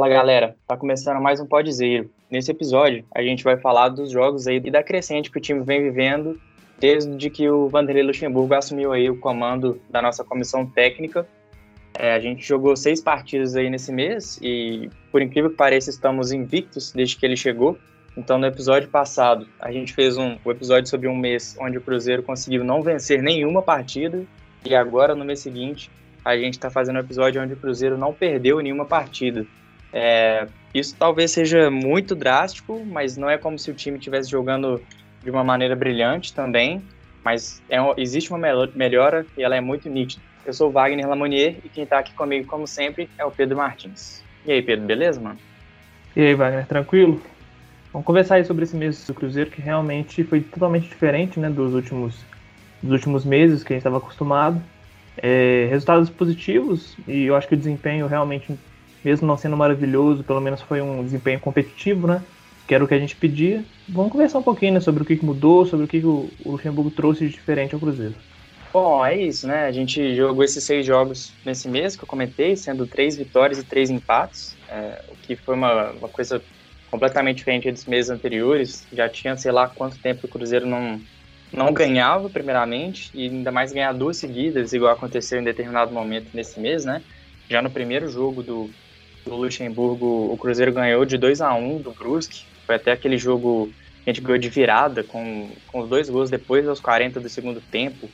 Fala galera, tá começando mais um Podzeiro. Nesse episódio, a gente vai falar dos jogos aí e da crescente que o time vem vivendo desde que o Vanderlei Luxemburgo assumiu aí o comando da nossa comissão técnica. É, a gente jogou seis partidas aí nesse mês e, por incrível que pareça, estamos invictos desde que ele chegou. Então, no episódio passado, a gente fez um, um episódio sobre um mês onde o Cruzeiro conseguiu não vencer nenhuma partida e agora, no mês seguinte, a gente está fazendo um episódio onde o Cruzeiro não perdeu nenhuma partida. É, isso talvez seja muito drástico, mas não é como se o time estivesse jogando de uma maneira brilhante também, mas é, existe uma melhora e ela é muito nítida. Eu sou o Wagner Lamonier e quem está aqui comigo, como sempre, é o Pedro Martins. E aí, Pedro, beleza, mano? E aí, Wagner, tranquilo? Vamos conversar aí sobre esse mês do Cruzeiro, que realmente foi totalmente diferente né, dos, últimos, dos últimos meses que a gente estava acostumado. É, resultados positivos e eu acho que o desempenho realmente, mesmo não sendo maravilhoso, pelo menos foi um desempenho competitivo, né? Que era o que a gente pedia. Vamos conversar um pouquinho né, sobre o que mudou, sobre o que o Luxemburgo trouxe de diferente ao Cruzeiro. Bom, é isso, né? A gente jogou esses seis jogos nesse mês que eu comentei, sendo três vitórias e três empates, é, o que foi uma, uma coisa completamente diferente dos meses anteriores. Já tinha, sei lá, quanto tempo o Cruzeiro não, não ganhava, primeiramente, e ainda mais ganhar duas seguidas, igual aconteceu em determinado momento nesse mês, né? Já no primeiro jogo do, do Luxemburgo, o Cruzeiro ganhou de 2 a 1 do Brusque. Foi até aquele jogo que a gente ganhou de virada, com, com os dois gols depois aos 40 do segundo tempo.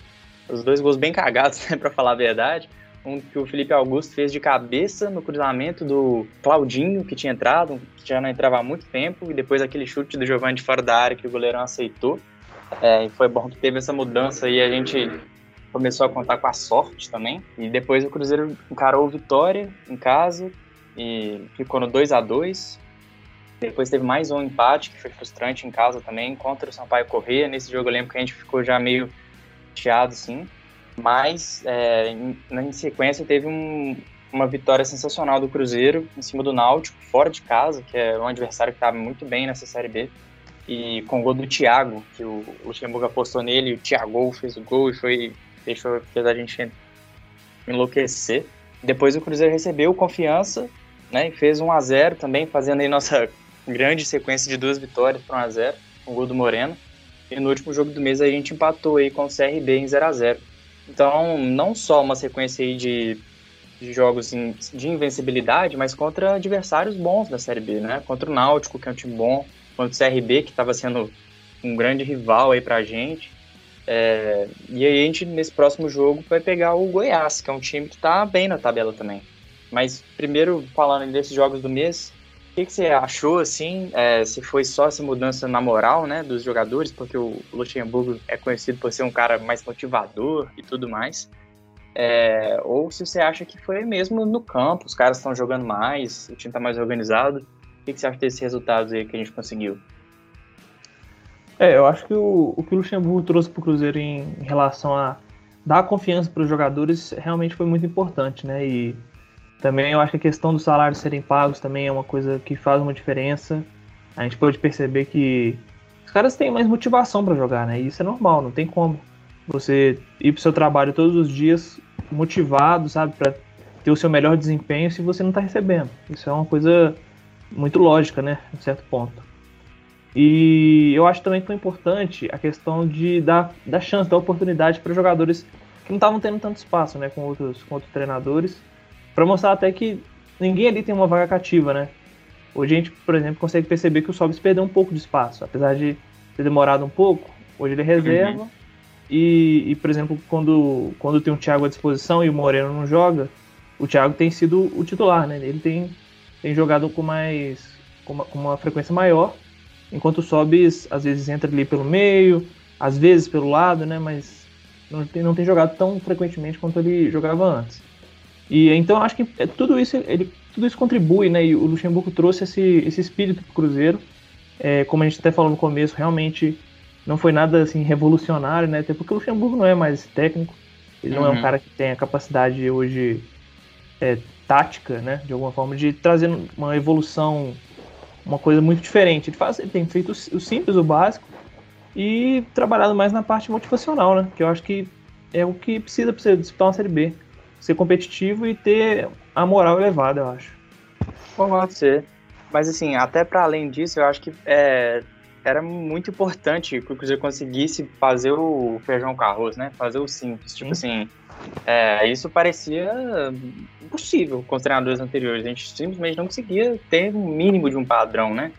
Os dois gols bem cagados, né, para falar a verdade. Um que o Felipe Augusto fez de cabeça no cruzamento do Claudinho, que tinha entrado, que já não entrava há muito tempo, e depois aquele chute do Giovanni de fora da área que o goleirão aceitou. É, e foi bom que teve essa mudança e a gente começou a contar com a sorte também. E depois o Cruzeiro encarou o Vitória em casa e ficou no 2 a 2 Depois teve mais um empate que foi frustrante em casa também contra o Sampaio Corrêa. Nesse jogo eu lembro que a gente ficou já meio chateado, sim. Mas é, em, em, sequência teve um, uma vitória sensacional do Cruzeiro em cima do Náutico, fora de casa, que é um adversário que estava muito bem nessa Série B. E com o gol do Thiago, que o Luxemburgo apostou nele, o Thiago fez o gol e foi, deixou, fez a gente enlouquecer. Depois o Cruzeiro recebeu confiança né, e fez 1 a 0 também, fazendo aí nossa grande sequência de duas vitórias para 1 a 0 com o gol do Moreno. E no último jogo do mês a gente empatou aí com o CRB em 0 a 0 Então, não só uma sequência aí de, de jogos de invencibilidade, mas contra adversários bons da Série B, né? Contra o Náutico, que é um time bom, contra o CRB, que estava sendo um grande rival aí pra gente. É, e aí a gente, nesse próximo jogo, vai pegar o Goiás, que é um time que tá bem na tabela também. Mas primeiro, falando desses jogos do mês, que, que você achou, assim, é, se foi só essa mudança na moral, né, dos jogadores, porque o Luxemburgo é conhecido por ser um cara mais motivador e tudo mais, é, ou se você acha que foi mesmo no campo, os caras estão jogando mais, o time está mais organizado, o que, que você acha desses resultados aí que a gente conseguiu? É, eu acho que o, o que o Luxemburgo trouxe para o Cruzeiro em, em relação a dar confiança para os jogadores realmente foi muito importante, né, e também eu acho que a questão dos salários serem pagos também é uma coisa que faz uma diferença. A gente pode perceber que os caras têm mais motivação para jogar, né? E isso é normal, não tem como você ir pro seu trabalho todos os dias motivado, sabe, para ter o seu melhor desempenho se você não está recebendo. Isso é uma coisa muito lógica, né, em certo ponto. E eu acho também que foi importante a questão de dar, dar chance, dar oportunidade para jogadores que não estavam tendo tanto espaço, né, com outros, com outros treinadores para mostrar até que ninguém ali tem uma vaga cativa, né? Hoje a gente, por exemplo, consegue perceber que o Sobis perdeu um pouco de espaço, apesar de ter demorado um pouco. Hoje ele é reserva. Uhum. E, e, por exemplo, quando, quando tem o Thiago à disposição e o Moreno não joga, o Thiago tem sido o titular, né? Ele tem, tem jogado com mais com uma, com uma frequência maior, enquanto o Sobis às vezes entra ali pelo meio, às vezes pelo lado, né? Mas não tem, não tem jogado tão frequentemente quanto ele jogava antes. E então acho que é, tudo isso ele tudo isso contribui, né? E o Luxemburgo trouxe esse, esse espírito para o Cruzeiro. É, como a gente até falou no começo, realmente não foi nada assim revolucionário, né? Até porque o Luxemburgo não é mais técnico, ele uhum. não é um uhum. cara que tem a capacidade hoje é, tática, né? De alguma forma de trazer uma evolução, uma coisa muito diferente. Ele faz, ele tem feito o, o simples, o básico e trabalhado mais na parte motivacional, né? Que eu acho que é o que precisa para você disputar uma série B ser competitivo e ter a moral elevada, eu acho. Pode ser. Mas assim, até para além disso, eu acho que é, era muito importante que o Cruzeiro conseguisse fazer o feijão com arroz, né? Fazer o simples. Tipo assim, é, isso parecia impossível com os treinadores anteriores. A gente simplesmente não conseguia ter um mínimo de um padrão, né?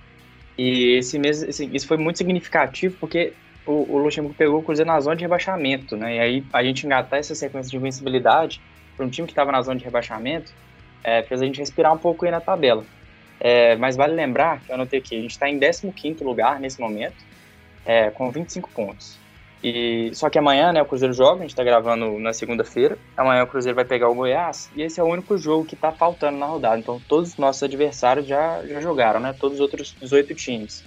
E esse mês, assim, isso foi muito significativo porque o, o Luxemburgo pegou o Cruzeiro na zona de rebaixamento, né? E aí a gente engatar essa sequência de invencibilidade para um time que estava na zona de rebaixamento é, fez a gente respirar um pouco aí na tabela. É, mas vale lembrar que eu anotei aqui, a gente está em 15 lugar nesse momento, é, com 25 pontos. E, só que amanhã, né, o Cruzeiro joga, a gente está gravando na segunda-feira. Amanhã o Cruzeiro vai pegar o Goiás e esse é o único jogo que está faltando na rodada. Então todos os nossos adversários já, já jogaram, né? Todos os outros 18 times.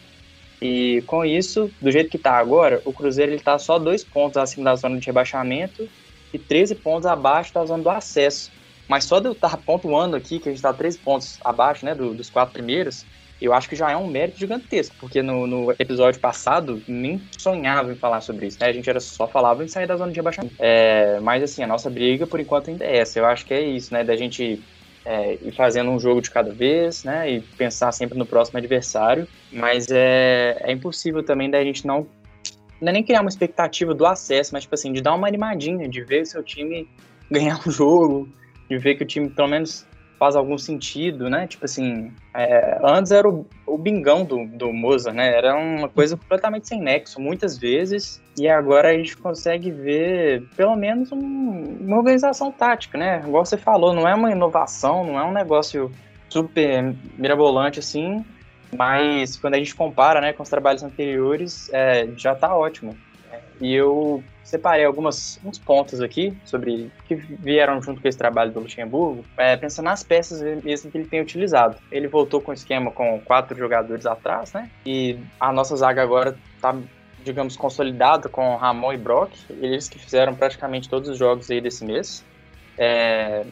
E com isso, do jeito que está agora, o Cruzeiro está só dois pontos acima da zona de rebaixamento e 13 pontos abaixo da zona do acesso. Mas só de eu estar pontuando aqui, que a gente está 13 pontos abaixo né, do, dos quatro primeiros, eu acho que já é um mérito gigantesco, porque no, no, episódio passado nem sonhava em falar sobre isso, né? A gente era só falava em sair da zona de rebaixamento. É, mas assim, a nossa briga por enquanto ainda é essa. Eu acho que é isso, né? Da gente é, ir fazendo um jogo de cada vez, né? E pensar sempre no próximo adversário. Mas é, é impossível também da gente não, não é nem criar uma expectativa do acesso, mas tipo assim, de dar uma animadinha, de ver o seu time ganhar um jogo, de ver que o time pelo menos faz algum sentido, né? Tipo assim, é, antes era o, o bingão do, do Mozart, né? Era uma coisa completamente sem nexo, muitas vezes, e agora a gente consegue ver pelo menos um, uma organização tática, né? Igual você falou, não é uma inovação, não é um negócio super mirabolante assim, mas quando a gente compara né, com os trabalhos anteriores, é, já está ótimo. E eu separei alguns uns pontos aqui sobre que vieram junto com esse trabalho do Luxemburgo, é, pensando nas peças mesmo que ele tem utilizado. Ele voltou com um esquema com quatro jogadores atrás, né? E a nossa zaga agora está digamos, consolidada com Ramon e Brock, eles que fizeram praticamente todos os jogos aí desse mês. É,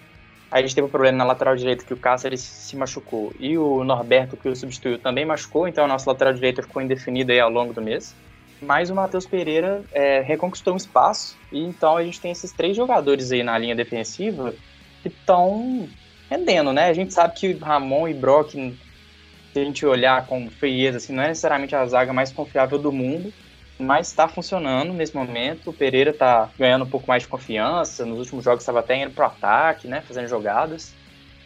a gente teve um problema na lateral direita que o Cáceres se machucou. E o Norberto, que o substituiu, também machucou, então a nossa lateral direita ficou indefinida aí ao longo do mês. Mas o Matheus Pereira é, reconquistou um espaço. E então a gente tem esses três jogadores aí na linha defensiva que estão rendendo, né? A gente sabe que Ramon e Brock, se a gente olhar com frieza, assim, não é necessariamente a zaga mais confiável do mundo, mas está funcionando nesse momento. O Pereira está ganhando um pouco mais de confiança. Nos últimos jogos estava até indo pro ataque, né? Fazendo jogadas.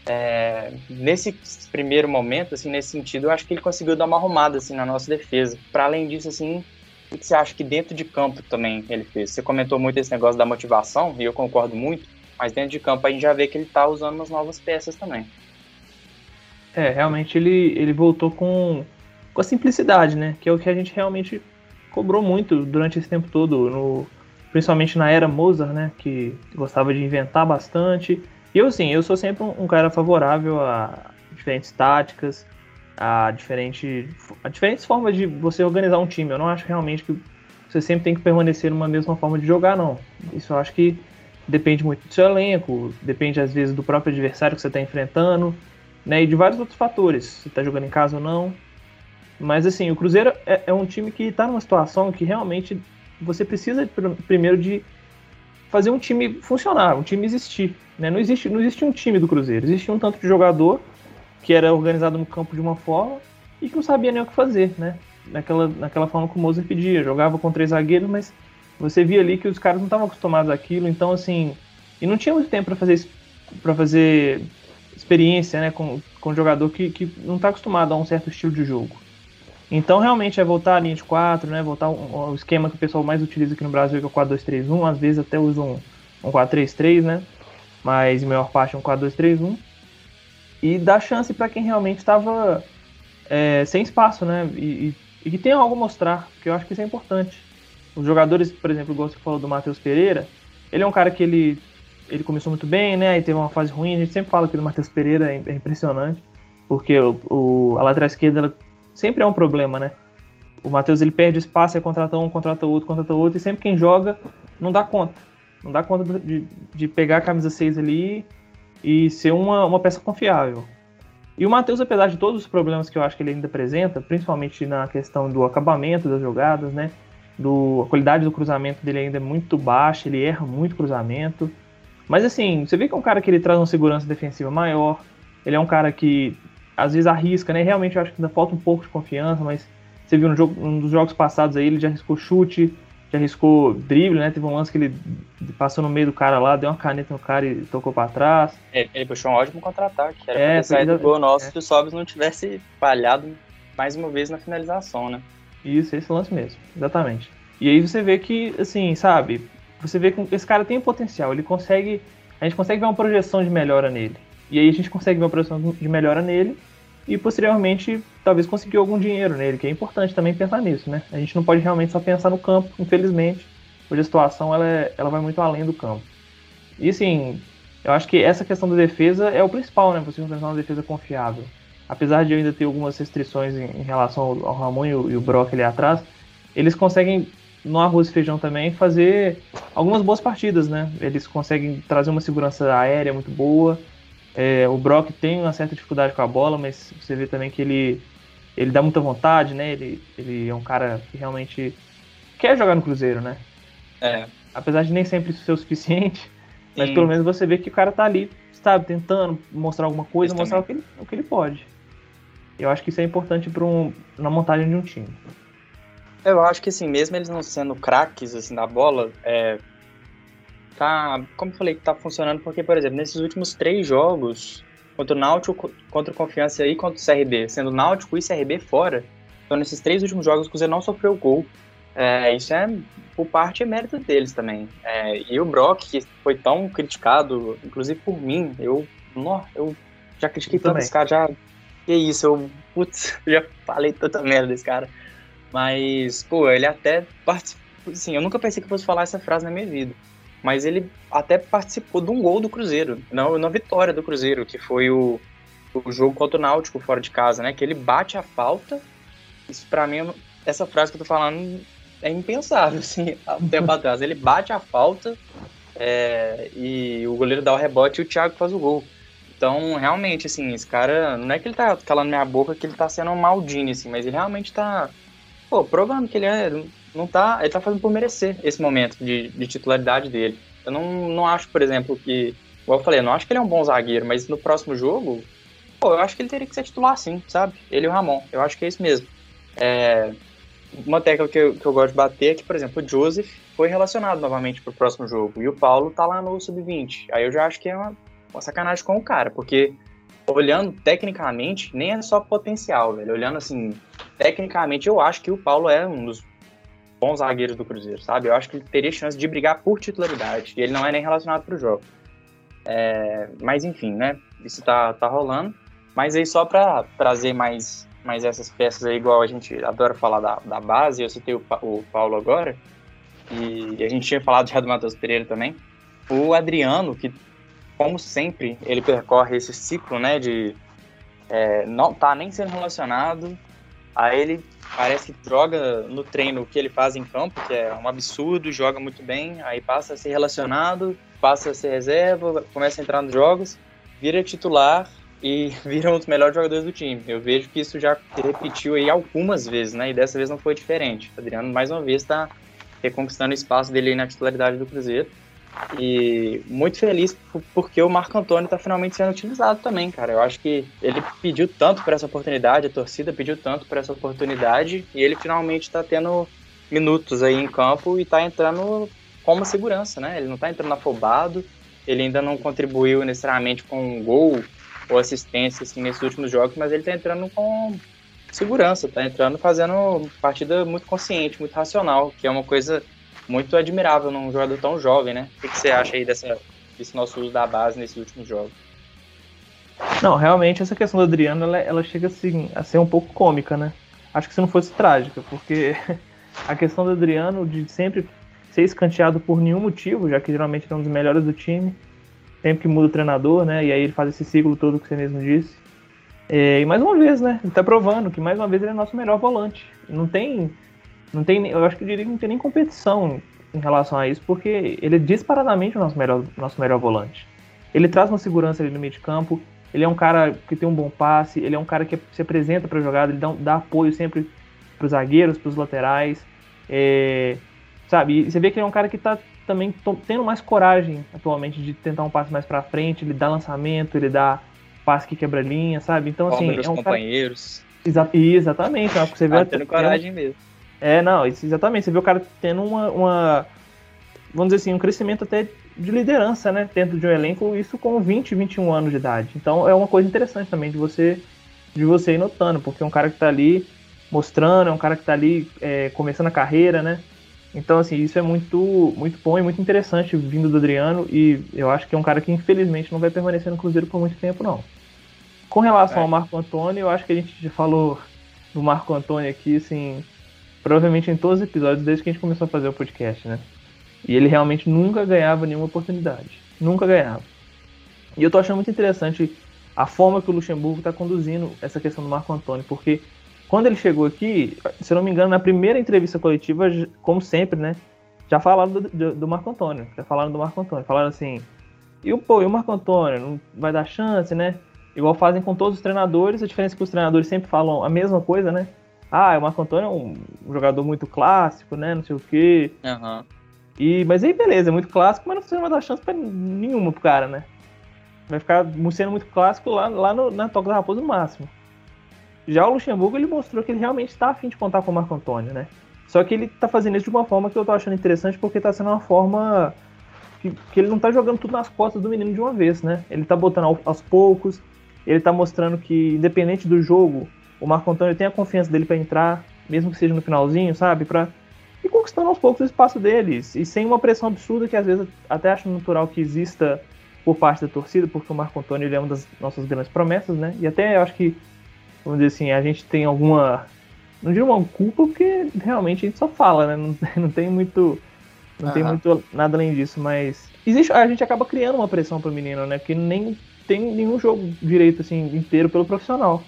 É, nesse primeiro momento, assim, nesse sentido, eu acho que ele conseguiu dar uma arrumada assim na nossa defesa. Para além disso, assim, o que você acha que dentro de campo também ele fez? Você comentou muito esse negócio da motivação, e eu concordo muito, mas dentro de campo a gente já vê que ele está usando umas novas peças também. É, realmente ele, ele voltou com, com a simplicidade, né? Que é o que a gente realmente cobrou muito durante esse tempo todo, no, principalmente na era Mozart, né? Que gostava de inventar bastante. E eu, sim, eu sou sempre um, cara favorável a diferentes táticas, a, diferente, a diferentes formas de você organizar um time. Eu não acho realmente que você sempre tem que permanecer numa mesma forma de jogar, não. Isso eu acho que depende muito do seu elenco, depende às vezes do próprio adversário que você está enfrentando, né? E de vários outros fatores, se está jogando em casa ou não. Mas assim, o Cruzeiro é, é um time que está numa situação que realmente você precisa primeiro de fazer um time funcionar, um time existir. Né? Não, existe, não existe um time do Cruzeiro, existe um tanto de jogador que era organizado no campo de uma forma e que não sabia nem o que fazer, né? Naquela, naquela forma que o Moser pedia, jogava com três zagueiros, mas você via ali que os caras não estavam acostumados àquilo, então assim, e não tinha muito tempo para fazer para fazer experiência, né, com, com um jogador que, que não está acostumado a um certo estilo de jogo. Então, realmente, é voltar à linha de 4, né, voltar ao esquema que o pessoal mais utiliza aqui no Brasil, que é o 4-2-3-1, às vezes até usa um, um 4-3-3, né, mas em maior parte é um 4-2-3-1 e dar chance para quem realmente estava é, sem espaço, né? E, e, que tem algo a mostrar, porque eu acho que isso é importante. Os jogadores, por exemplo, igual você falou do Matheus Pereira, ele é um cara que ele, ele começou muito bem, né? E teve uma fase ruim. A gente sempre fala que o Matheus Pereira é, é impressionante, porque o, o, a lateral esquerda sempre é um problema, né? O Matheus ele perde espaço, aí contrata um, contrata outro, contrata outro, e sempre quem joga não dá conta. Não dá conta de, de pegar a camisa 6 ali e ser uma, uma peça confiável. E o Matheus, apesar de todos os problemas que eu acho que ele ainda apresenta, principalmente na questão do acabamento das jogadas, né? Do, a qualidade do cruzamento dele ainda é muito baixa, ele erra muito cruzamento. Mas assim, você vê que é um cara que ele traz uma segurança defensiva maior, ele é um cara que às vezes arrisca, né? Realmente eu acho que ainda falta um pouco de confiança, mas você viu no jogo, um dos jogos passados aí, ele já arriscou chute, já arriscou drible, né? Teve um lance que ele passou no meio do cara lá, deu uma caneta no cara e tocou para trás. É, ele puxou um ótimo contra-ataque. Era é, pra ter saído do gol nosso é. se o Sobs não tivesse falhado mais uma vez na finalização, né? Isso, esse lance mesmo, exatamente. E aí você vê que, assim, sabe, você vê que esse cara tem potencial, ele consegue, a gente consegue ver uma projeção de melhora nele. E aí a gente consegue ver uma projeção de melhora nele e posteriormente talvez conseguir algum dinheiro nele, que é importante também pensar nisso, né? A gente não pode realmente só pensar no campo, infelizmente. Hoje a situação ela, é, ela vai muito além do campo. E assim, eu acho que essa questão da defesa é o principal, né? Você pensar uma defesa confiável. Apesar de eu ainda ter algumas restrições em, em relação ao, ao Ramon e o, e o Brock ali atrás, eles conseguem no arroz e feijão também fazer algumas boas partidas, né? Eles conseguem trazer uma segurança aérea muito boa. É, o Brock tem uma certa dificuldade com a bola, mas você vê também que ele ele dá muita vontade, né? Ele, ele é um cara que realmente quer jogar no Cruzeiro, né? É. Apesar de nem sempre ser o suficiente, mas pelo menos você vê que o cara tá ali, sabe, tentando mostrar alguma coisa, mostrar o que, ele, o que ele pode. Eu acho que isso é importante para um, na montagem de um time. Eu acho que assim, mesmo eles não sendo craques assim da bola, é, tá, como eu falei, que tá funcionando porque, por exemplo, nesses últimos três jogos, contra o Náutico, contra o Confiança e contra o CRB, sendo Náutico e CRB fora, então nesses três últimos jogos o Cruzeiro não sofreu gol. É, isso é, por parte, é mérito deles também. É, e o Brock, que foi tão criticado, inclusive por mim, eu, não, eu já critiquei tanto esse cara, já, que isso, eu, putz, já falei tanta merda desse cara. Mas, pô, ele até participou, assim, eu nunca pensei que eu fosse falar essa frase na minha vida mas ele até participou de um gol do Cruzeiro, não na vitória do Cruzeiro, que foi o, o jogo contra o Náutico fora de casa, né? Que ele bate a falta. Isso para mim, essa frase que eu tô falando é impensável, assim, um tempo atrás. Ele bate a falta é, e o goleiro dá o rebote e o Thiago faz o gol. Então, realmente, assim, esse cara, não é que ele tá calando minha boca que ele tá sendo um maldinho, assim, mas ele realmente tá, pô, provando que ele é não tá, ele tá fazendo por merecer esse momento de, de titularidade dele. Eu não, não acho, por exemplo, que. Igual eu falei, eu não acho que ele é um bom zagueiro, mas no próximo jogo, pô, eu acho que ele teria que ser titular sim, sabe? Ele e o Ramon. Eu acho que é isso mesmo. É, uma tecla que eu, que eu gosto de bater é que, por exemplo, o Joseph foi relacionado novamente pro próximo jogo. E o Paulo tá lá no sub-20. Aí eu já acho que é uma, uma sacanagem com o cara, porque olhando tecnicamente, nem é só potencial, velho. Olhando assim, tecnicamente, eu acho que o Paulo é um dos bons zagueiros do Cruzeiro, sabe? Eu acho que ele teria chance de brigar por titularidade. E ele não é nem relacionado para o jogo. É, mas enfim, né? Isso tá, tá rolando. Mas aí só para trazer mais, mais essas peças aí, igual a gente adora falar da, da base, eu citei o, o Paulo agora, e a gente tinha falado já do Matheus Pereira também. O Adriano, que como sempre, ele percorre esse ciclo, né, de é, não tá nem sendo relacionado, aí ele parece que joga no treino o que ele faz em campo, que é um absurdo, joga muito bem, aí passa a ser relacionado, passa a ser reserva, começa a entrar nos jogos, vira titular e vira um dos melhores jogadores do time. Eu vejo que isso já se repetiu aí algumas vezes, né? E dessa vez não foi diferente. O Adriano mais uma vez está reconquistando o espaço dele aí na titularidade do Cruzeiro. E muito feliz porque o Marco Antônio está finalmente sendo utilizado também, cara. Eu acho que ele pediu tanto por essa oportunidade, a torcida pediu tanto por essa oportunidade, e ele finalmente está tendo minutos aí em campo e está entrando com uma segurança, né? Ele não está entrando afobado, ele ainda não contribuiu necessariamente com um gol ou assistência assim, nesses últimos jogos, mas ele está entrando com segurança, está entrando fazendo partida muito consciente, muito racional, que é uma coisa muito admirável num jogador tão jovem, né? O que, você acha aí dessa, desse nosso uso da base nesses últimos jogos? Não, realmente essa questão do Adriano, ela, ela chega assim, a ser um pouco cômica, né? Acho que se não fosse trágica, porque a questão do Adriano de sempre ser escanteado por nenhum motivo, já que geralmente é um dos melhores do time, sempre que muda o treinador, né? E aí ele faz esse ciclo todo que você mesmo disse. É, e mais uma vez, né? Ele tá provando que mais uma vez ele é nosso melhor volante. Não tem não tem, eu acho que eu diria que não tem nem competição em relação a isso, porque ele é disparadamente o nosso melhor, nosso melhor volante. Ele traz uma segurança ali no meio de campo, ele é um cara que tem um bom passe, ele é um cara que se apresenta para a jogada, ele dá, dá, apoio sempre para os zagueiros, para os laterais, é, sabe? E você vê que ele é um cara que está também tendo mais coragem atualmente de tentar um passe mais para frente, ele dá lançamento, ele dá passe que quebra linha, sabe? Então, assim. é um companheiros. Cara... Exa exatamente, é você vê. Ah, tendo coragem mesmo. É, não, exatamente. Você vê o cara tendo uma, uma. Vamos dizer assim, um crescimento até de liderança, né? Dentro de um elenco, isso com 20, 21 anos de idade. Então é uma coisa interessante também de você de você ir notando, porque é um cara que tá ali mostrando, é um cara que tá ali é, começando a carreira, né? Então, assim, isso é muito, muito bom e muito interessante vindo do Adriano, e eu acho que é um cara que infelizmente não vai permanecer no Cruzeiro por muito tempo, não. Com relação é. ao Marco Antônio, eu acho que a gente já falou do Marco Antônio aqui, assim, provavelmente em todos os episódios desde que a gente começou a fazer o podcast, né? E ele realmente nunca ganhava nenhuma oportunidade. Nunca ganhava. E eu tô achando muito interessante a forma que o Luxemburgo está conduzindo essa questão do Marco Antônio, porque quando ele chegou aqui, se eu não me engano, na primeira entrevista coletiva, como sempre, né? Já falaram do, do, do Marco Antônio. Já falaram do Marco Antônio. Falaram assim. E o, pô, e o Marco Antônio? Não vai dar chance, né? Igual fazem com todos os treinadores. A diferença é que os treinadores sempre falam a mesma coisa, né? Ah, o Marco Antônio é um, jogador muito clássico, né? Não sei o quê. Uhum. E, mas aí, beleza, é muito clássico, mas não vai dar chance pra nenhuma pro cara, né? Vai ficar sendo muito clássico lá, lá no, na Toca da Raposa no máximo. Já o Luxemburgo, ele mostrou que ele realmente está afim de contar com o Marco Antônio, né? Só que ele está fazendo isso de uma forma que eu tô achando interessante, porque está sendo uma forma que, que, ele não está jogando tudo nas costas do menino de uma vez, né? Ele está botando aos poucos, ele está mostrando que, independente do jogo, o Marco Antônio tem a confiança dele para entrar, mesmo que seja no finalzinho, sabe? Pra ir conquistando aos poucos o espaço deles, e sem uma pressão absurda que às vezes até acho natural que exista por parte da torcida, porque o Marco Antônio ele é uma das nossas grandes promessas, né? E até eu acho que vamos dizer assim, a gente tem alguma. Não digo uma culpa, porque realmente a gente só fala, né? Não, não tem muito. Não tem muito nada além disso, mas. Existe, a gente acaba criando uma pressão pro menino, né? Porque nem tem nenhum jogo direito, assim, inteiro pelo profissional.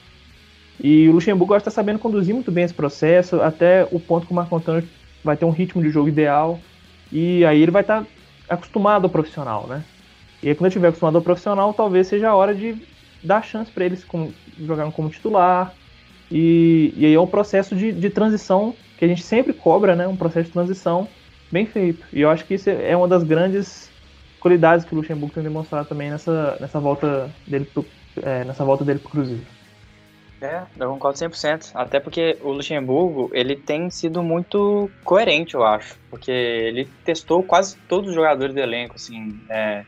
E o Luxemburgo está sabendo conduzir muito bem esse processo, até o ponto que o Marco Antônio vai ter um ritmo de jogo ideal. E aí ele vai estar tá acostumado ao profissional, né? E aí, quando ele estiver acostumado ao profissional, talvez seja a hora de dar chance para eles como, jogaram como titular. E, e aí é um processo de, de transição que a gente sempre cobra, né? Um processo de transição bem feito. E eu acho que isso é uma das grandes qualidades que o Luxemburgo tem demonstrado também nessa, nessa volta dele pro, é, nessa volta dele pro Cruzeiro. É, eu concordo 100%. Até porque o Luxemburgo, ele tem sido muito coerente, eu acho. Porque ele testou quase todos os jogadores do elenco, assim. É,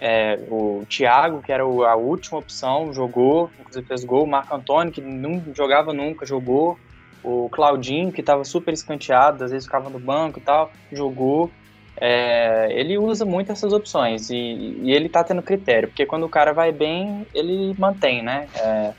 é, o Thiago, que era a última opção, jogou, inclusive fez gol. O Marco Antônio, que não jogava nunca, jogou. O Claudinho, que estava super escanteado, às vezes ficava no banco e tal, jogou. É, ele usa muito essas opções e, e ele está tendo critério, porque quando o cara vai bem, ele mantém, né? É,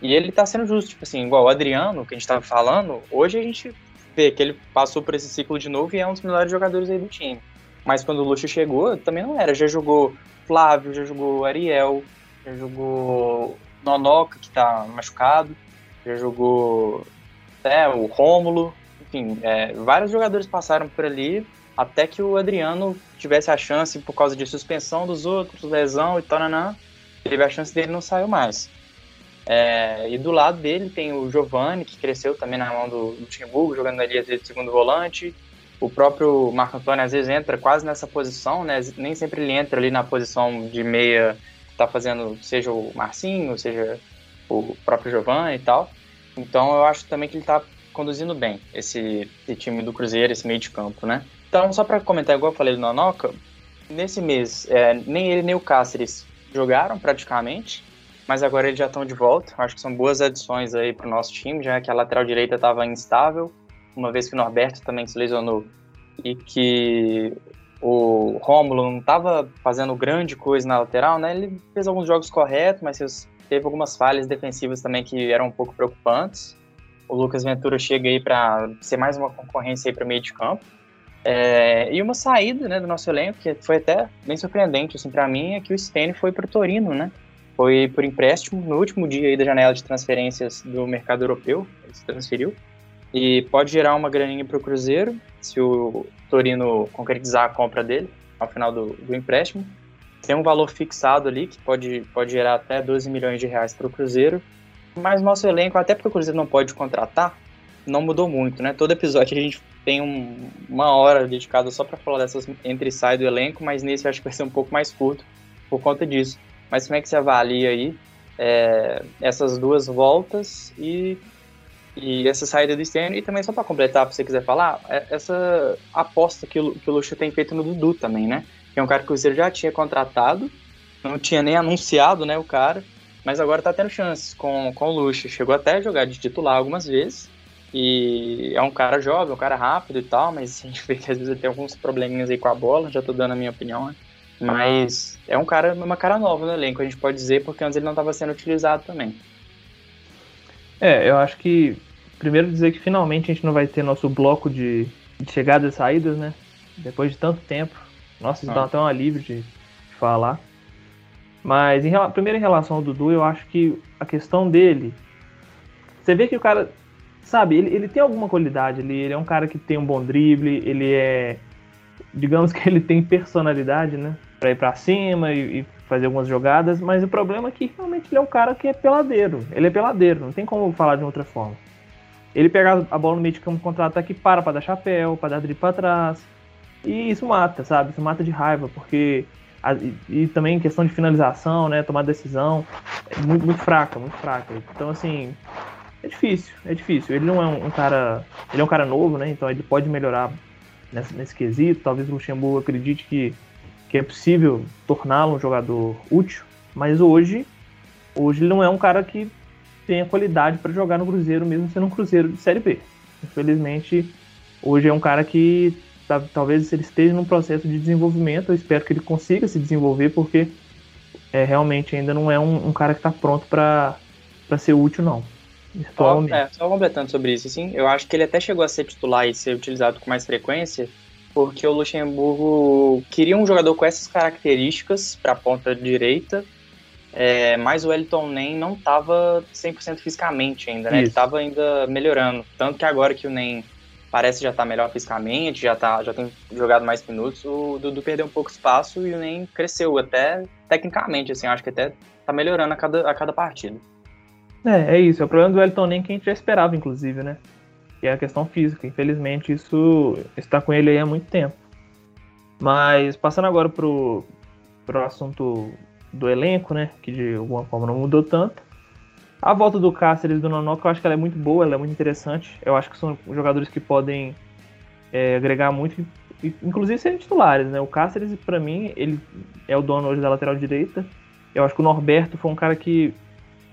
e ele está sendo justo, tipo assim, igual o Adriano, que a gente estava falando, hoje a gente vê que ele passou por esse ciclo de novo e é um dos melhores jogadores aí do time. Mas quando o Luxo chegou, também não era. Já jogou Flávio, já jogou Ariel, já jogou Nonoca, que tá machucado, já jogou é, o Rômulo, enfim, é, vários jogadores passaram por ali até que o Adriano tivesse a chance por causa de suspensão dos outros, lesão e tal, teve a chance dele não saiu mais. É, e do lado dele tem o Giovani, que cresceu também na mão do Luxemburgo, jogando ali de segundo volante, o próprio Marco Antônio às vezes entra quase nessa posição, né? Nem sempre ele entra ali na posição de meia tá fazendo, seja o Marcinho, seja o próprio Giovanni e tal. Então eu acho também que ele tá conduzindo bem esse, esse time do Cruzeiro, esse meio de campo, né? Então, só para comentar, igual eu falei do Nonoca, nesse mês, é, nem ele nem o Cáceres jogaram praticamente, mas agora eles já estão de volta. Acho que são boas adições aí para o nosso time, já que a lateral direita estava instável uma vez que o Norberto também se lesionou e que o Rômulo não estava fazendo grande coisa na lateral, né? Ele fez alguns jogos corretos, mas teve algumas falhas defensivas também que eram um pouco preocupantes. O Lucas Ventura chega aí para ser mais uma concorrência para meio de campo. É, e uma saída né, do nosso elenco, que foi até bem surpreendente assim, para mim, é que o Stênio foi para o Torino, né? Foi por empréstimo no último dia da janela de transferências do mercado europeu, ele se transferiu. E pode gerar uma graninha para o Cruzeiro, se o Torino concretizar a compra dele ao final do, do empréstimo. Tem um valor fixado ali que pode, pode gerar até 12 milhões de reais para o Cruzeiro. Mas nosso elenco, até porque o Cruzeiro não pode contratar, não mudou muito, né? Todo episódio a gente tem um, uma hora dedicada só para falar dessas entre e sai do elenco, mas nesse eu acho que vai ser um pouco mais curto por conta disso. Mas como é que você avalia aí é, essas duas voltas e, e essa saída do Stênio. E também, só para completar, se você quiser falar, é, essa aposta que o, que o Lucha tem feito no Dudu também, né? Que é um cara que o Cruzeiro já tinha contratado, não tinha nem anunciado né, o cara, mas agora tá tendo chances com, com o Lucha. Chegou até a jogar de titular algumas vezes. E é um cara jovem, um cara rápido e tal, mas a gente vê que às vezes tem alguns probleminhas aí com a bola, já tô dando a minha opinião, né? Mas é um cara, uma cara nova no elenco, a gente pode dizer, porque antes ele não estava sendo utilizado também. É, eu acho que primeiro dizer que finalmente a gente não vai ter nosso bloco de, de chegadas e saídas, né? Depois de tanto tempo. Nossa, isso ah. dá até um alívio de, de falar. Mas em, primeiro em relação ao Dudu, eu acho que a questão dele. Você vê que o cara. Sabe, ele, ele tem alguma qualidade, ele, ele é um cara que tem um bom drible, ele é. Digamos que ele tem personalidade, né? Pra ir pra cima e, e fazer algumas jogadas, mas o problema é que realmente ele é um cara que é peladeiro. Ele é peladeiro, não tem como falar de outra forma. Ele pega a bola no meio de campo contra-ataque para pra dar chapéu, para dar drible pra trás. E isso mata, sabe? Isso mata de raiva, porque e, também questão de finalização, né, tomar decisão, é muito, muito fraca, muito fraca. Então, assim, é difícil, é difícil. Ele não é um, um, cara, ele é um cara novo, né, então ele pode melhorar nesse, nesse quesito. Talvez o Luxemburgo acredite que, que é possível torná-lo um jogador útil, mas hoje, hoje ele não é um cara que tenha qualidade para jogar no Cruzeiro, mesmo sendo um Cruzeiro de Série B. Infelizmente, hoje é um cara que talvez ele esteja num processo de desenvolvimento. Eu espero que ele consiga se desenvolver, porque é, realmente ainda não é um, um cara que está pronto para ser útil, não. Só, é, só completando sobre isso, assim, eu acho que ele até chegou a ser titular e ser utilizado com mais frequência, porque o Luxemburgo queria um jogador com essas características para a ponta direita, é, mas o Elton Nem não estava 100% fisicamente ainda, né? Isso. Ele estava ainda melhorando. Tanto que agora que o Nem parece já estar tá melhor fisicamente, já, tá, já tem jogado mais minutos. O Dudu perdeu um pouco espaço e o Nem cresceu, até tecnicamente, assim, acho que até tá melhorando a cada, a cada partida. É, é isso, é o problema do Elton Nem que a gente já esperava, inclusive, né? Que é a questão física. Infelizmente, isso está com ele aí há muito tempo. Mas passando agora pro, pro assunto do elenco, né? Que de alguma forma não mudou tanto. A volta do Cáceres do Nonoca, eu acho que ela é muito boa, ela é muito interessante. Eu acho que são jogadores que podem é, agregar muito, inclusive serem titulares, né? O Cáceres, para mim, ele é o dono hoje da lateral direita. Eu acho que o Norberto foi um cara que.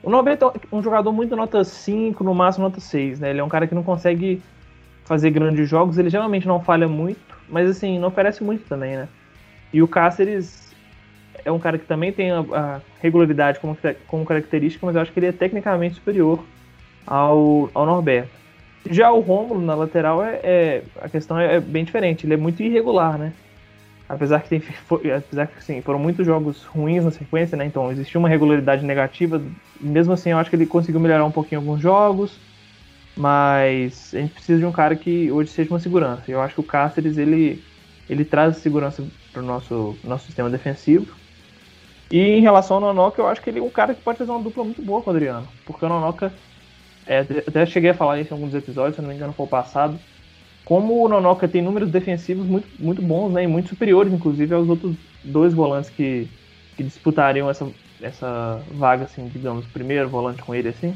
O Norberto é um jogador muito nota 5, no máximo nota 6, né? Ele é um cara que não consegue fazer grandes jogos, ele geralmente não falha muito, mas assim, não oferece muito também, né? E o Cáceres, é um cara que também tem a, a regularidade como, como característica, mas eu acho que ele é tecnicamente superior ao, ao Norberto. Já o Rômulo na lateral é, é a questão é, é, bem diferente. Ele é muito irregular, né? Apesar que, tem, for, apesar que sim, foram muitos jogos ruins na sequência, né? Então existiu uma regularidade negativa. Mesmo assim, eu acho que ele conseguiu melhorar um pouquinho alguns jogos. Mas a gente precisa de um cara que hoje seja uma segurança. Eu acho que o Cáceres ele, ele traz segurança para o nosso, nosso sistema defensivo. E em relação ao Nonoka, eu acho que ele é um cara que pode fazer uma dupla muito boa com o Adriano. Porque o Nonoka, é, até cheguei a falar isso em alguns episódios, se não me engano foi o passado, como o Nonoka tem números defensivos muito, muito bons, né, e muito superiores, inclusive, aos outros dois volantes que, que disputariam essa, essa vaga, assim, digamos, primeiro volante com ele, assim.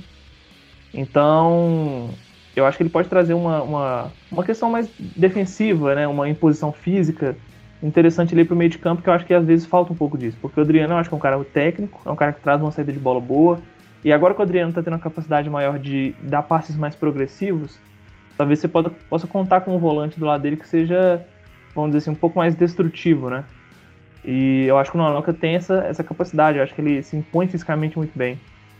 Então, eu acho que ele pode trazer uma, uma, uma questão mais defensiva, né, uma imposição física, interessante ali pro meio de campo, que eu acho que às vezes falta um pouco disso. Porque o Adriano eu acho que é um cara técnico, é um cara que traz uma saída de bola boa. E agora que o Adriano tá tendo uma capacidade maior de dar passes mais progressivos, talvez você pode, possa contar com um volante do lado dele que seja, vamos dizer assim, um pouco mais destrutivo, né? E eu acho que o Nonoka tem essa, essa capacidade, eu acho que ele se impõe fisicamente muito bem.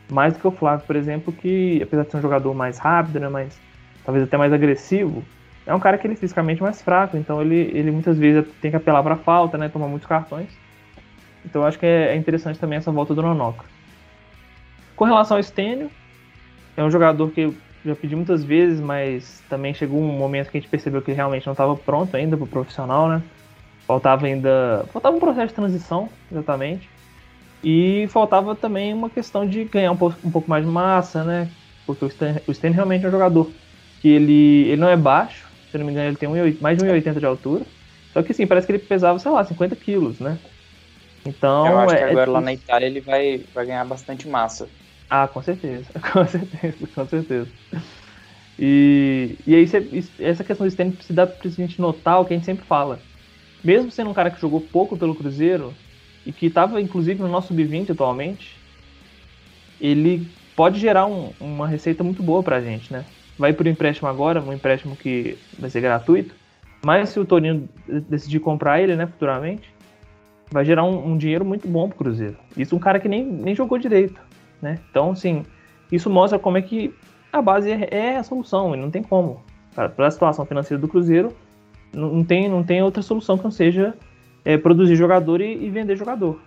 Mais do que o Flávio, por exemplo, que apesar de ser um jogador mais rápido, né, mais, talvez até mais agressivo, é um cara que ele é fisicamente mais fraco, então ele, ele muitas vezes tem que apelar para falta, né, tomar muitos cartões. Então eu acho que é, é interessante também essa volta do Nonoka. Com relação ao Stênio, é um jogador que já pedi muitas vezes, mas também chegou um momento que a gente percebeu que ele realmente não estava pronto ainda para o profissional, né? Faltava ainda. Faltava um processo de transição, exatamente. E faltava também uma questão de ganhar um pouco, um pouco mais de massa, né? Porque o Stênio, o realmente é um jogador que ele, ele não é baixo, se eu não me engano, ele tem um, mais de 1,80 de altura. Só que sim, parece que ele pesava, sei lá, 50 quilos, né? Então. Eu acho é, que agora é lá na Itália ele vai, vai ganhar bastante massa. Ah, com certeza, com certeza, com certeza. E, e aí essa questão do Stanley precisa pra gente notar o que a gente sempre fala. Mesmo sendo um cara que jogou pouco pelo Cruzeiro e que estava inclusive no nosso sub-20 atualmente, ele pode gerar um, uma receita muito boa pra gente, né? Vai por empréstimo agora, um empréstimo que vai ser gratuito, mas se o Toninho decidir comprar ele, né, futuramente, vai gerar um, um dinheiro muito bom pro Cruzeiro. Isso um cara que nem, nem jogou direito, né? Então, assim, isso mostra como é que a base é, é a solução, e não tem como. Para a situação financeira do Cruzeiro, não tem, não tem outra solução que não seja é, produzir jogador e, e, vender jogador.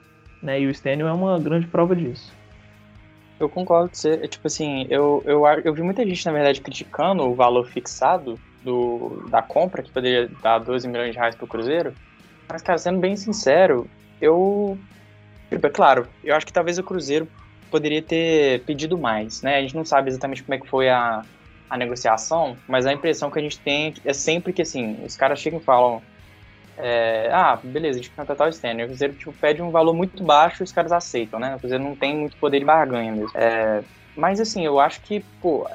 Né? E o Stênio é uma grande prova disso. Eu concordo com você. É, tipo assim, eu, eu, eu vi muita gente, na verdade, criticando o valor fixado do, da compra, que poderia dar 12 milhões de reais para o Cruzeiro. Mas, cara, sendo bem sincero, eu. Tipo, é claro, eu acho que talvez o Cruzeiro poderia ter pedido mais, né? A gente não sabe exatamente como é que foi a, a negociação, mas a impressão que a gente tem é sempre que, assim, os caras chegam e falam é, ah, beleza, a gente contratar o Stanley. O Cruzeiro tipo, pede um valor muito baixo e os caras aceitam, né? O Cruzeiro não tem muito poder de barganha mesmo. É, mas, assim, eu acho que, pô,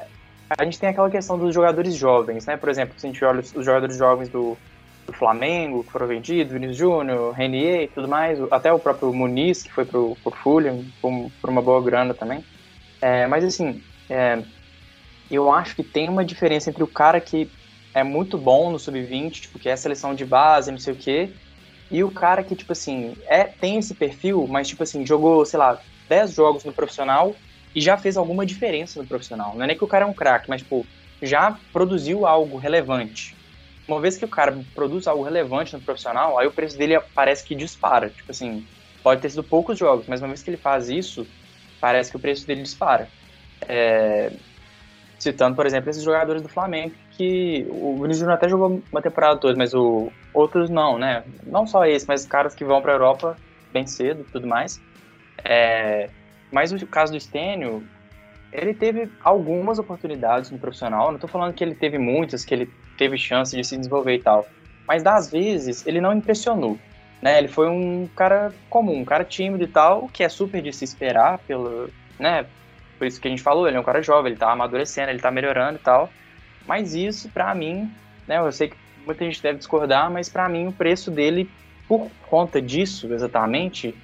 a gente tem aquela questão dos jogadores jovens, né? Por exemplo, se a gente olha os jogadores jovens do, do Flamengo, que foram vendidos, Vinícius Júnior, Renier e tudo mais, até o próprio Muniz, que foi pro, pro Fulham, por uma boa grana também. É, mas assim, é, eu acho que tem uma diferença entre o cara que é muito bom no sub-20, tipo, que é seleção de base, não sei o quê, e o cara que, tipo assim, é, tem esse perfil, mas, tipo assim, jogou, sei lá, 10 jogos no profissional e já fez alguma diferença no profissional. Não é nem que o cara é um craque, mas, tipo, já produziu algo relevante uma vez que o cara produz algo relevante no profissional, aí o preço dele parece que dispara. Tipo assim, pode ter sido poucos jogos, mas uma vez que ele faz isso, parece que o preço dele dispara. É... Citando, por exemplo, esses jogadores do Flamengo, que o Vinícius até jogou uma temporada toda, mas o... outros não, né? Não só esse, mas caras que vão para a Europa bem cedo e tudo mais. É... Mas o caso do Stênio, ele teve algumas oportunidades no profissional. Não estou falando que ele teve muitas, que ele teve chance de se desenvolver e tal. Mas das vezes ele não impressionou. Né? Ele foi um cara comum, um cara tímido e tal, que é super de se esperar pelo, né? Por isso que a gente falou, ele é um cara jovem, ele tá amadurecendo, ele tá melhorando e tal. Mas isso, para mim, né, eu sei que muita gente deve discordar, mas para mim o preço dele, por conta disso exatamente,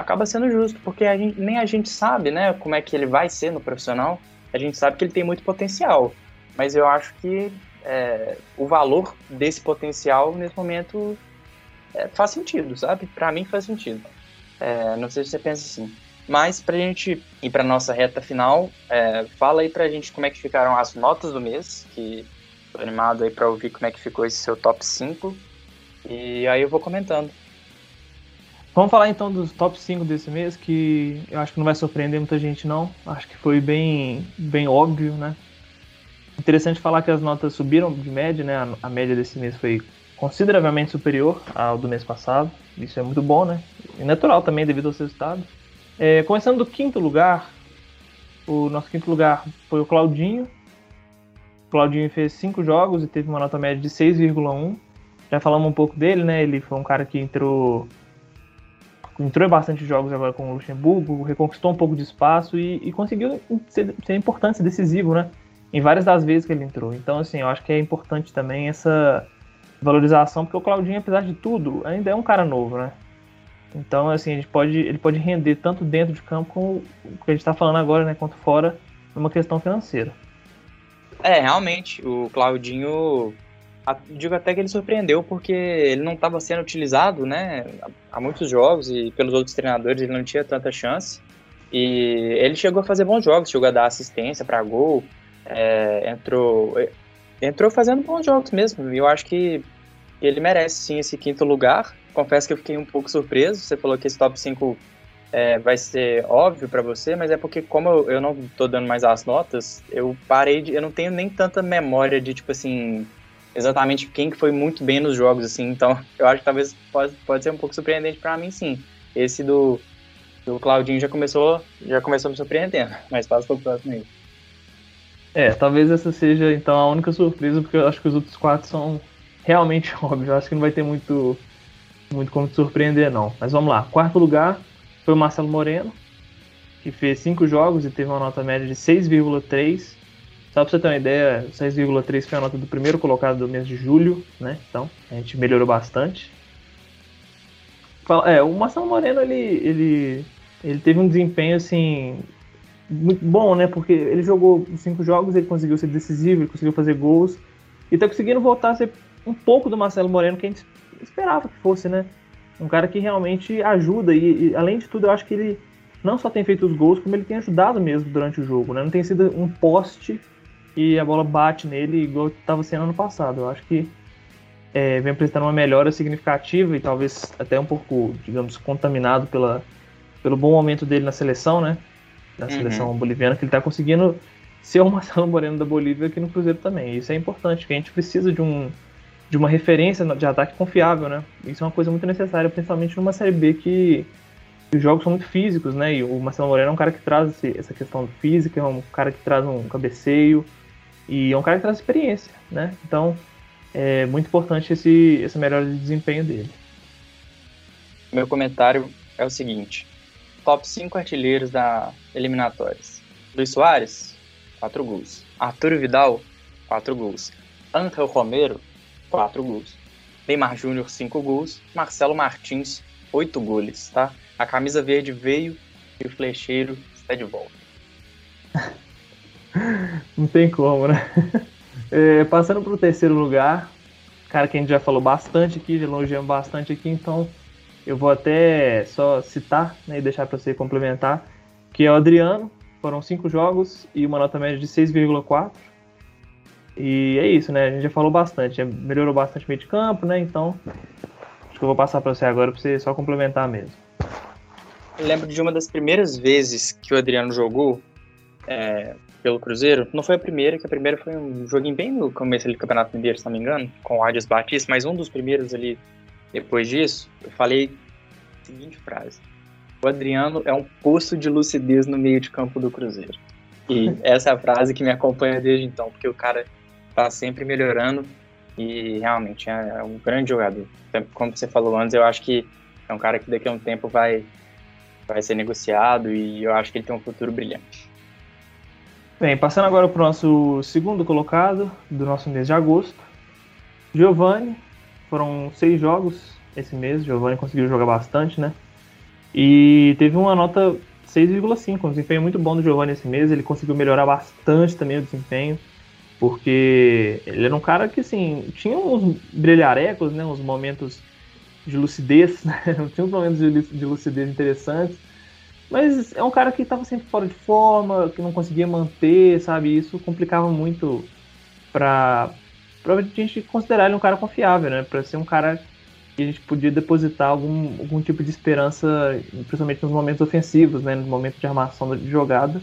acaba sendo justo, porque a gente, nem a gente sabe, né, como é que ele vai ser no profissional. A gente sabe que ele tem muito potencial, mas eu acho que é, o valor desse potencial nesse momento é, faz sentido, sabe? Para mim faz sentido. É, não sei se você pensa assim. Mas pra gente ir pra nossa reta final, é, fala aí pra gente como é que ficaram as notas do mês, que tô animado aí pra ouvir como é que ficou esse seu top 5. E aí eu vou comentando. Vamos falar então dos top 5 desse mês, que eu acho que não vai surpreender muita gente não. Acho que foi bem, bem óbvio, né? Interessante falar que as notas subiram de média, né? A, média desse mês foi consideravelmente superior ao do mês passado. Isso é muito bom, né? E natural também devido aos resultados. É, começando do quinto lugar, o nosso quinto lugar foi o Claudinho. O Claudinho fez cinco jogos e teve uma nota média de 6,1. Já falamos um pouco dele, né? Ele foi um cara que entrou entrou em bastante jogos agora com o Luxemburgo, reconquistou um pouco de espaço e, e conseguiu ser, ser importante, ser decisivo, né? em várias das vezes que ele entrou. Então, assim, eu acho que é importante também essa valorização, porque o Claudinho, apesar de tudo, ainda é um cara novo, né? Então, assim, gente pode, ele pode render tanto dentro de campo como o que a gente está falando agora, né, quanto fora, numa questão financeira. É, realmente, o Claudinho, digo até que ele surpreendeu, porque ele não estava sendo utilizado, né, há muitos jogos e pelos outros treinadores ele não tinha tanta chance. E ele chegou a fazer bons jogos, chegou a dar assistência para gol, é, entrou, entrou fazendo bons jogos mesmo. E eu acho que ele merece sim esse quinto lugar. Confesso que eu fiquei um pouco surpreso. Você falou que esse top 5 é, vai ser óbvio para você, mas é porque, como eu, eu não tô dando mais as notas, eu parei de. Eu não tenho nem tanta memória de, tipo assim, exatamente quem que foi muito bem nos jogos, assim. Então, eu acho que talvez pode, pode ser um pouco surpreendente para mim, sim. Esse do, do Claudinho já começou, já começou me surpreendendo, mas passa pro próximo aí. É, talvez essa seja então a única surpresa, porque eu acho que os outros quatro são realmente óbvios. Eu acho que não vai ter muito, muito como te surpreender, não. Mas vamos lá. Quarto lugar foi o Marcelo Moreno. que fez 5 jogos e teve uma nota média de 6,3. Só para você ter uma ideia, 6,3 foi a nota do primeiro colocado do mês de julho, né? Então, a gente melhorou bastante. É, o Marcelo Moreno, ele, ele, ele teve um desempenho, assim, muito bom, né? Porque ele jogou cinco jogos, ele conseguiu ser decisivo, ele conseguiu fazer gols. E tá conseguindo voltar a ser um pouco do Marcelo Moreno que a gente esperava que fosse, né? Um cara que realmente ajuda. E, e além de tudo, eu acho que ele não só tem feito os gols, como ele tem ajudado mesmo durante o jogo, né? Não tem sido um poste e a bola bate nele igual estava sendo ano passado. Eu acho que é, vem apresentando uma melhora significativa e talvez até um pouco, digamos, contaminado pela, pelo bom momento dele na seleção, né? Na uhum. seleção boliviana, que ele está conseguindo ser o Marcelo Moreno da Bolívia aqui no Cruzeiro também. Isso é importante, que a gente precisa de um de uma referência de ataque confiável, né? Isso é uma coisa muito necessária, principalmente numa Série B que os jogos são muito físicos, né? E o Marcelo Moreno é um cara que traz essa questão física, é um cara que traz um cabeceio e é um cara que traz experiência, né? Então é muito importante esse, essa melhora de desempenho dele. Meu comentário é o seguinte: top 5 artilheiros da eliminatórias. Luiz Soares, 4 gols. Arturo Vidal, 4 gols. Angel Romero, 4 gols. Neymar Júnior, 5 gols. Marcelo Martins, 8 gols, tá? A camisa verde veio e o flecheiro está de volta. Não tem como, né? É, passando para o terceiro lugar, cara que a gente já falou bastante aqui, já elogiamos bastante aqui, então eu vou até só citar né, e deixar para você complementar, que é o Adriano, foram cinco jogos e uma nota média de 6,4. E é isso, né? A gente já falou bastante, melhorou bastante o meio de campo, né? Então, acho que eu vou passar para você agora para você só complementar mesmo. Eu lembro de uma das primeiras vezes que o Adriano jogou é, pelo Cruzeiro. Não foi a primeira, que a primeira foi um joguinho bem no começo do Campeonato Mineiro, se não me engano, com o Adias Batista, mas um dos primeiros ali depois disso, eu falei a seguinte frase. O Adriano é um poço de lucidez no meio de campo do Cruzeiro. E essa é a frase que me acompanha desde então, porque o cara está sempre melhorando e realmente é, um grande jogador. Como você falou antes, eu acho que é um cara que daqui a um tempo vai, vai ser negociado e eu acho que ele tem um futuro brilhante. Bem, passando agora para o nosso segundo colocado do nosso mês de agosto, Giovanni. Foram seis jogos esse mês, Giovanni conseguiu jogar bastante, né? E teve uma nota 6,5, um desempenho muito bom do Giovanni esse mês. Ele conseguiu melhorar bastante também o desempenho porque ele era um cara que, assim, tinha uns brilharecos, né, uns momentos de lucidez, né, tinha uns momentos de lucidez interessantes, mas é um cara que estava sempre fora de forma, que não conseguia manter, sabe, isso complicava muito para a gente considerar ele um cara confiável, né, para ser um cara que a gente podia depositar algum, algum tipo de esperança, principalmente nos momentos ofensivos, né, nos momentos de armação de jogada,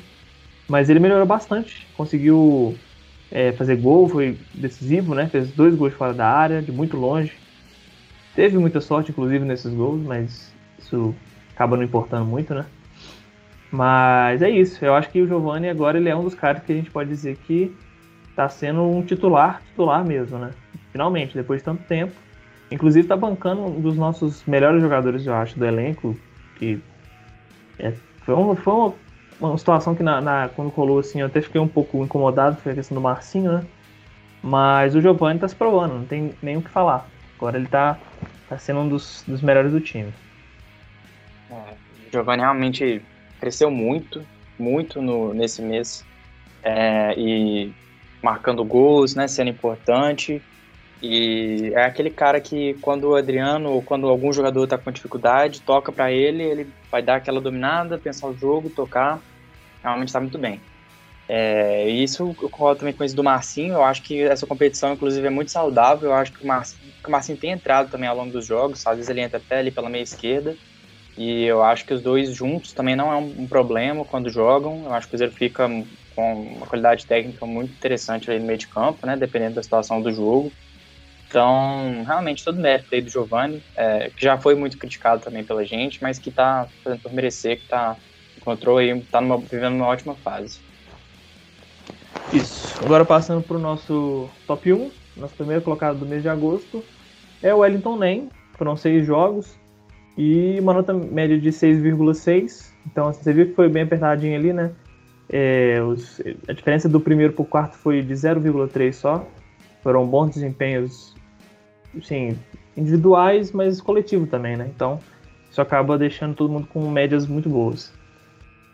mas ele melhorou bastante, conseguiu é, fazer gol, foi decisivo, né? Fez dois gols fora da área, de muito longe. Teve muita sorte, inclusive, nesses gols, mas isso acaba não importando muito, né? Mas é isso. Eu acho que o Giovanni agora ele é um dos caras que a gente pode dizer que está sendo um titular, titular mesmo, né? Finalmente, depois de tanto tempo. Inclusive está bancando um dos nossos melhores jogadores, eu acho, do elenco. Que é, foi, uma, foi uma uma situação que na, na, quando rolou assim, eu até fiquei um pouco incomodado, foi a questão do Marcinho, né? Mas o Giovanni tá se provando, não tem nem o que falar. Agora ele tá, tá sendo um dos, dos melhores do time. É, o Giovanni realmente cresceu muito, muito no, nesse mês. É, e marcando gols, né? Sendo importante. E é aquele cara que quando o Adriano ou quando algum jogador tá com dificuldade, toca para ele, ele vai dar aquela dominada, pensar o jogo, tocar. Realmente está muito bem. É, isso eu concordo também com isso do Marcinho. Eu acho que essa competição, inclusive, é muito saudável. Eu acho que o Marcinho, que o Marcinho tem entrado também ao longo dos jogos. Às vezes ele entra até ali pela meia esquerda. E eu acho que os dois juntos também não é um, um problema quando jogam. Eu acho que o Cruzeiro fica com uma qualidade técnica muito interessante ali no meio de campo, né? Dependendo da situação do jogo. Então, realmente, todo mérito aí do Giovanni, é, que já foi muito criticado também pela gente, mas que está fazendo por merecer, que tá, encontrou aí, está vivendo uma ótima fase. Isso. Agora passando para o nosso top 1, nosso primeiro colocado do mês de agosto, é o Wellington Nem. Foram seis jogos e uma nota média de 6,6, Então assim, você viu que foi bem apertadinho ali, né? É, os, a diferença do primeiro para o quarto foi de 0,3 só. Foram bons desempenhos, sim, individuais, mas coletivo também, né? Então isso acaba deixando todo mundo com médias muito boas.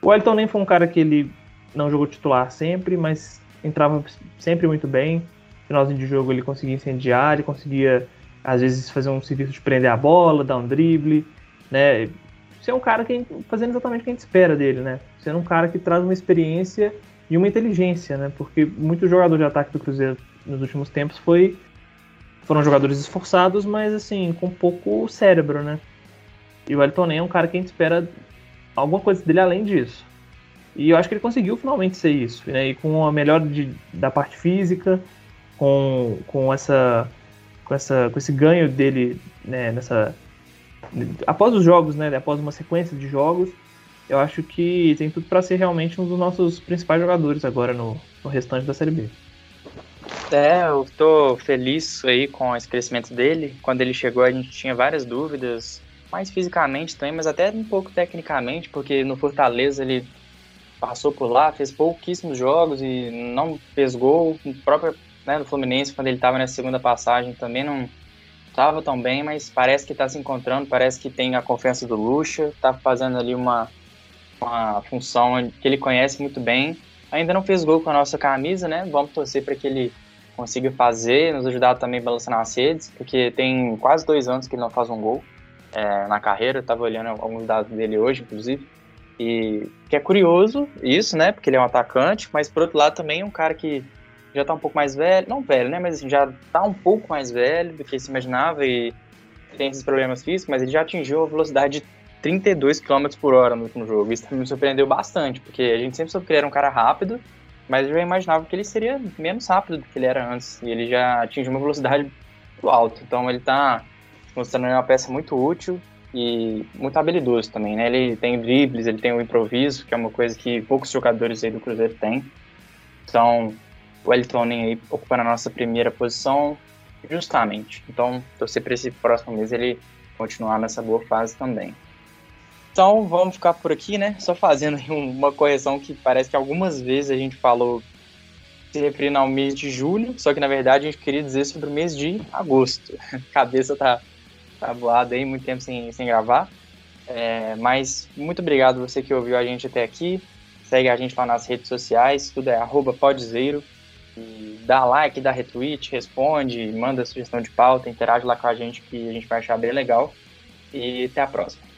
O Elton nem foi um cara que ele não jogou titular sempre, mas entrava sempre muito bem. Finalzinho de jogo ele conseguia incendiar, ele conseguia às vezes fazer um serviço de prender a bola, dar um drible, né? Ser um cara que fazendo exatamente o que a gente espera dele, né? Sendo um cara que traz uma experiência e uma inteligência, né? Porque muito jogador de ataque do Cruzeiro nos últimos tempos foi foram jogadores esforçados, mas assim, com pouco cérebro, né? E o Elton é um cara que a gente espera alguma coisa dele além disso. E eu acho que ele conseguiu finalmente ser isso, né? E com a melhor de, da parte física, com, com essa com essa com esse ganho dele, né, nessa após os jogos, né, após uma sequência de jogos, eu acho que tem tudo para ser realmente um dos nossos principais jogadores agora no, no restante da Série B. É, eu tô feliz aí com esse crescimento dele. Quando ele chegou, a gente tinha várias dúvidas, mais fisicamente também, mas até um pouco tecnicamente, porque no Fortaleza ele passou por lá, fez pouquíssimos jogos e não fez gol. No próprio né, do Fluminense, quando ele estava nessa segunda passagem, também não estava tão bem, mas parece que está se encontrando, parece que tem a confiança do Lucha, está fazendo ali uma, uma função que ele conhece muito bem. Ainda não fez gol com a nossa camisa, né? Vamos torcer para que ele consiga fazer, nos ajudar também balançando as redes, porque tem quase dois anos que ele não faz um gol é, na carreira. Estava olhando alguns dados dele hoje, inclusive. E que é curioso isso, né? Porque ele é um atacante, mas por outro lado também é um cara que já tá um pouco mais velho, não velho, né? Mas assim, já tá um pouco mais velho do que se imaginava e tem esses problemas físicos, mas ele já atingiu a velocidade de 32 km por hora no último jogo. Isso me surpreendeu bastante, porque a gente sempre soube que ele era um cara rápido, mas eu já imaginava que ele seria menos rápido do que ele era antes. E ele já atingiu uma velocidade muito alta. Então ele tá mostrando uma peça muito útil e muito habilidoso também, né? Ele tem dribles, ele tem o improviso, que é uma coisa que poucos jogadores aí do Cruzeiro têm. Então, o Elton aí ocupando a nossa primeira posição justamente. Então, torcer para esse próximo mês ele continuar nessa boa fase também. Então, vamos ficar por aqui, né? Só fazendo uma correção que parece que algumas vezes a gente falou se referindo ao mês de julho, só que na verdade a gente queria dizer sobre o mês de agosto. Cabeça tá, tá voada aí, muito tempo sem, sem gravar. É, mas muito obrigado você que ouviu a gente até aqui. Segue a gente lá nas redes sociais, tudo é arroba podzeiro. Dá like, dá retweet, responde, manda sugestão de pauta, interage lá com a gente que a gente vai achar bem legal. E até a próxima.